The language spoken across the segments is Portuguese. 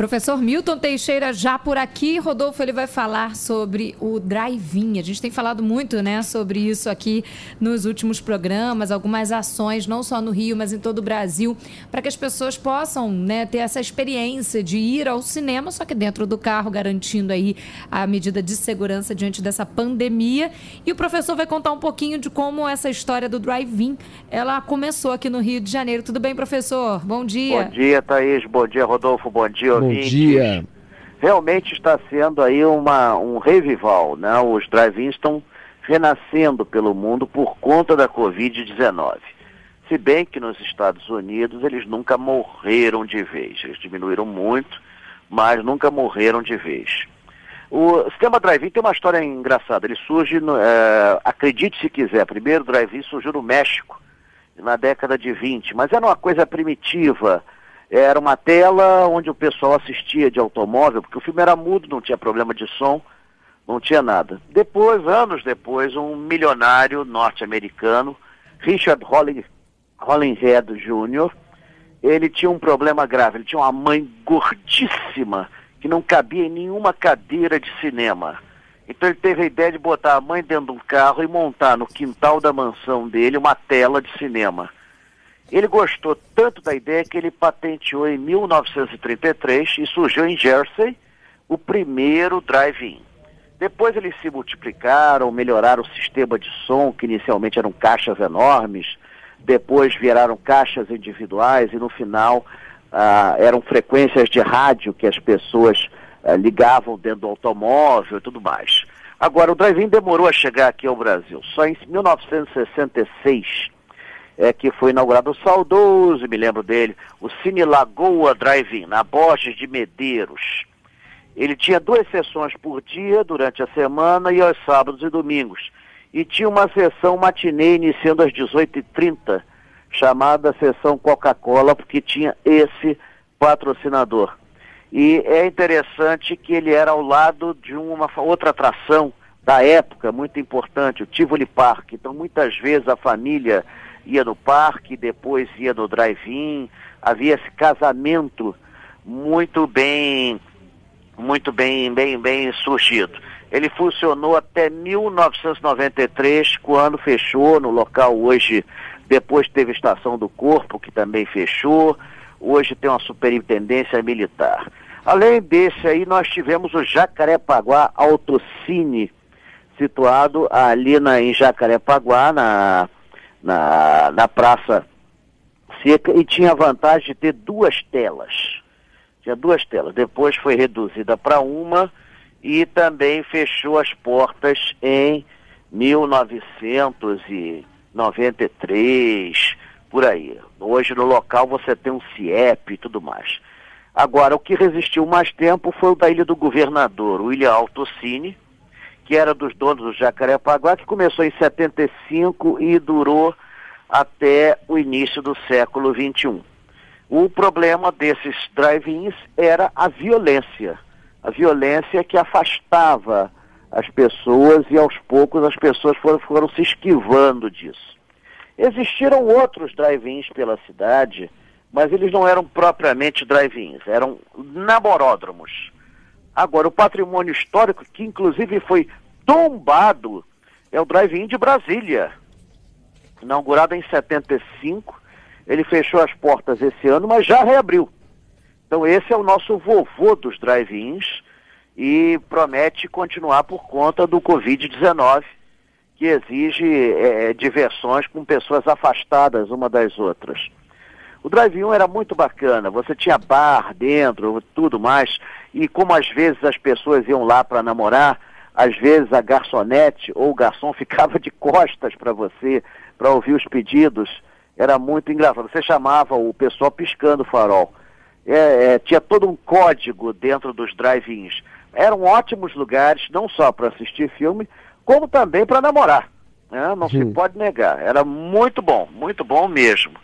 Professor Milton Teixeira já por aqui. Rodolfo, ele vai falar sobre o drive-in. A gente tem falado muito né, sobre isso aqui nos últimos programas, algumas ações, não só no Rio, mas em todo o Brasil, para que as pessoas possam né, ter essa experiência de ir ao cinema, só que dentro do carro, garantindo aí a medida de segurança diante dessa pandemia. E o professor vai contar um pouquinho de como essa história do drive-in ela começou aqui no Rio de Janeiro. Tudo bem, professor? Bom dia. Bom dia, Thaís. Bom dia, Rodolfo. Bom dia, Bom dia. Realmente está sendo aí uma, um revival, né? Os drive-ins estão renascendo pelo mundo por conta da Covid-19. Se bem que nos Estados Unidos eles nunca morreram de vez. Eles diminuíram muito, mas nunca morreram de vez. O sistema drive-in tem uma história engraçada. Ele surge, no, é, acredite se quiser, primeiro drive-in surgiu no México, na década de 20, mas era uma coisa primitiva, era uma tela onde o pessoal assistia de automóvel, porque o filme era mudo, não tinha problema de som, não tinha nada. Depois, anos depois, um milionário norte-americano, Richard Hollinghead Jr., ele tinha um problema grave, ele tinha uma mãe gordíssima, que não cabia em nenhuma cadeira de cinema. Então ele teve a ideia de botar a mãe dentro de um carro e montar no quintal da mansão dele uma tela de cinema. Ele gostou tanto da ideia que ele patenteou em 1933 e surgiu em Jersey o primeiro drive-in. Depois eles se multiplicaram, melhoraram o sistema de som, que inicialmente eram caixas enormes, depois viraram caixas individuais e no final ah, eram frequências de rádio que as pessoas ah, ligavam dentro do automóvel e tudo mais. Agora, o drive-in demorou a chegar aqui ao Brasil. Só em 1966 é, que foi inaugurado o saudoso, me lembro dele, o Cine Lagoa Drive-In, na Borges de Medeiros. Ele tinha duas sessões por dia durante a semana e aos sábados e domingos. E tinha uma sessão matinê iniciando às 18h30, chamada Sessão Coca-Cola, porque tinha esse patrocinador. E é interessante que ele era ao lado de uma outra atração da época, muito importante, o Tivoli Park. Então, muitas vezes a família ia no parque, depois ia no drive-in, havia esse casamento muito bem, muito bem, bem, bem surgido. Ele funcionou até 1993, quando fechou no local hoje, depois teve a Estação do Corpo, que também fechou, hoje tem uma superintendência militar. Além desse aí, nós tivemos o Jacarepaguá Autocine, situado ali na, em Jacarepaguá, na na, na Praça Seca e tinha a vantagem de ter duas telas. Tinha duas telas. Depois foi reduzida para uma e também fechou as portas em 1993, por aí. Hoje no local você tem um CIEP e tudo mais. Agora, o que resistiu mais tempo foi o da Ilha do Governador, o William Altocine, que era dos donos do Jacarepaguá, que começou em 75 e durou até o início do século 21. O problema desses drive-ins era a violência. A violência que afastava as pessoas e aos poucos as pessoas foram, foram se esquivando disso. Existiram outros drive-ins pela cidade, mas eles não eram propriamente drive-ins, eram namoródromos. Agora, o patrimônio histórico, que inclusive foi tombado, é o drive-in de Brasília. Inaugurado em 75, ele fechou as portas esse ano, mas já reabriu. Então esse é o nosso vovô dos drive-ins e promete continuar por conta do Covid-19, que exige é, diversões com pessoas afastadas uma das outras. O drive-in era muito bacana, você tinha bar dentro, tudo mais, e como às vezes as pessoas iam lá para namorar, às vezes a garçonete ou o garçom ficava de costas para você, para ouvir os pedidos, era muito engraçado. Você chamava o pessoal piscando o farol. É, é, tinha todo um código dentro dos drive-ins. Eram ótimos lugares, não só para assistir filme, como também para namorar. Né? Não Sim. se pode negar. Era muito bom, muito bom mesmo.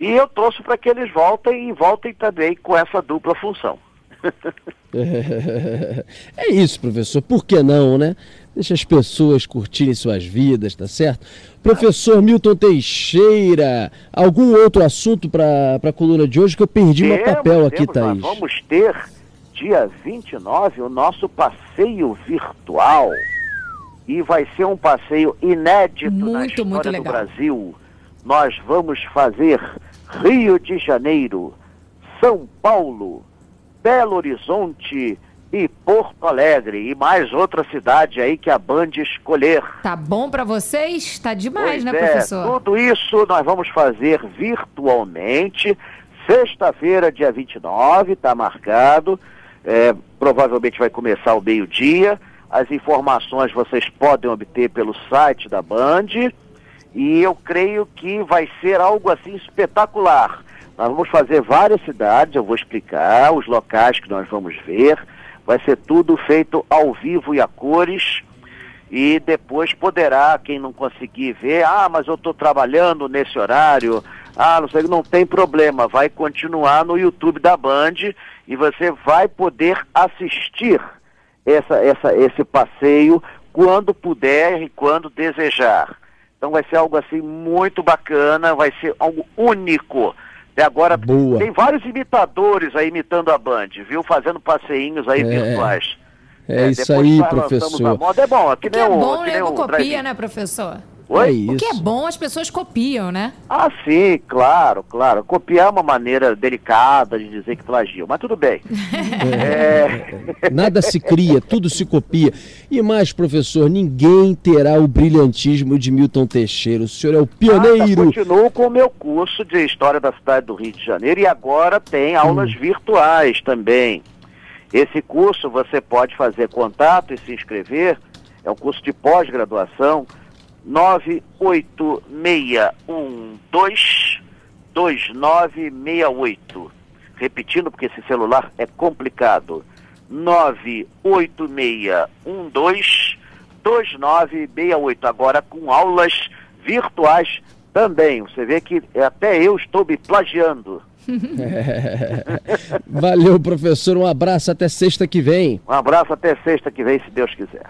E eu torço para que eles voltem e voltem também com essa dupla função. é isso, professor. Por que não, né? Deixa as pessoas curtirem suas vidas, tá certo? Professor Milton Teixeira, algum outro assunto para a coluna de hoje que eu perdi temos, meu papel aqui, temos, Thaís? Nós vamos ter, dia 29, o nosso passeio virtual. E vai ser um passeio inédito muito, na história muito do Brasil. Nós vamos fazer Rio de Janeiro, São Paulo, Belo Horizonte, e Porto Alegre e mais outra cidade aí que a Band escolher. Tá bom para vocês? Tá demais, pois né, é, professor? Tudo isso nós vamos fazer virtualmente. Sexta-feira, dia 29, está marcado. É, provavelmente vai começar ao meio-dia. As informações vocês podem obter pelo site da Band. E eu creio que vai ser algo assim espetacular. Nós vamos fazer várias cidades, eu vou explicar os locais que nós vamos ver Vai ser tudo feito ao vivo e a cores. E depois poderá, quem não conseguir ver, ah, mas eu estou trabalhando nesse horário, ah, não sei, não tem problema, vai continuar no YouTube da Band e você vai poder assistir essa, essa, esse passeio quando puder e quando desejar. Então vai ser algo assim muito bacana, vai ser algo único e agora Boa. tem vários imitadores aí imitando a Band, viu? Fazendo passeinhos aí é. virtuais. É, é isso aí, professor. Moda. É bom, aqui o que é bom, né? Não copia, né, professor? Oi? É isso. O que é bom, as pessoas copiam, né? Ah, sim, claro, claro. Copiar é uma maneira delicada de dizer que plagiam, mas tudo bem. É... Nada se cria, tudo se copia. E mais, professor, ninguém terá o brilhantismo de Milton Teixeira. O senhor é o pioneiro. Ah, continuo com o meu curso de História da cidade do Rio de Janeiro e agora tem aulas hum. virtuais também. Esse curso você pode fazer contato e se inscrever. É um curso de pós-graduação 986122968. Repetindo, porque esse celular é complicado. 986122968. Agora com aulas virtuais também. Você vê que até eu estou me plagiando. Valeu, professor. Um abraço até sexta que vem. Um abraço até sexta que vem, se Deus quiser.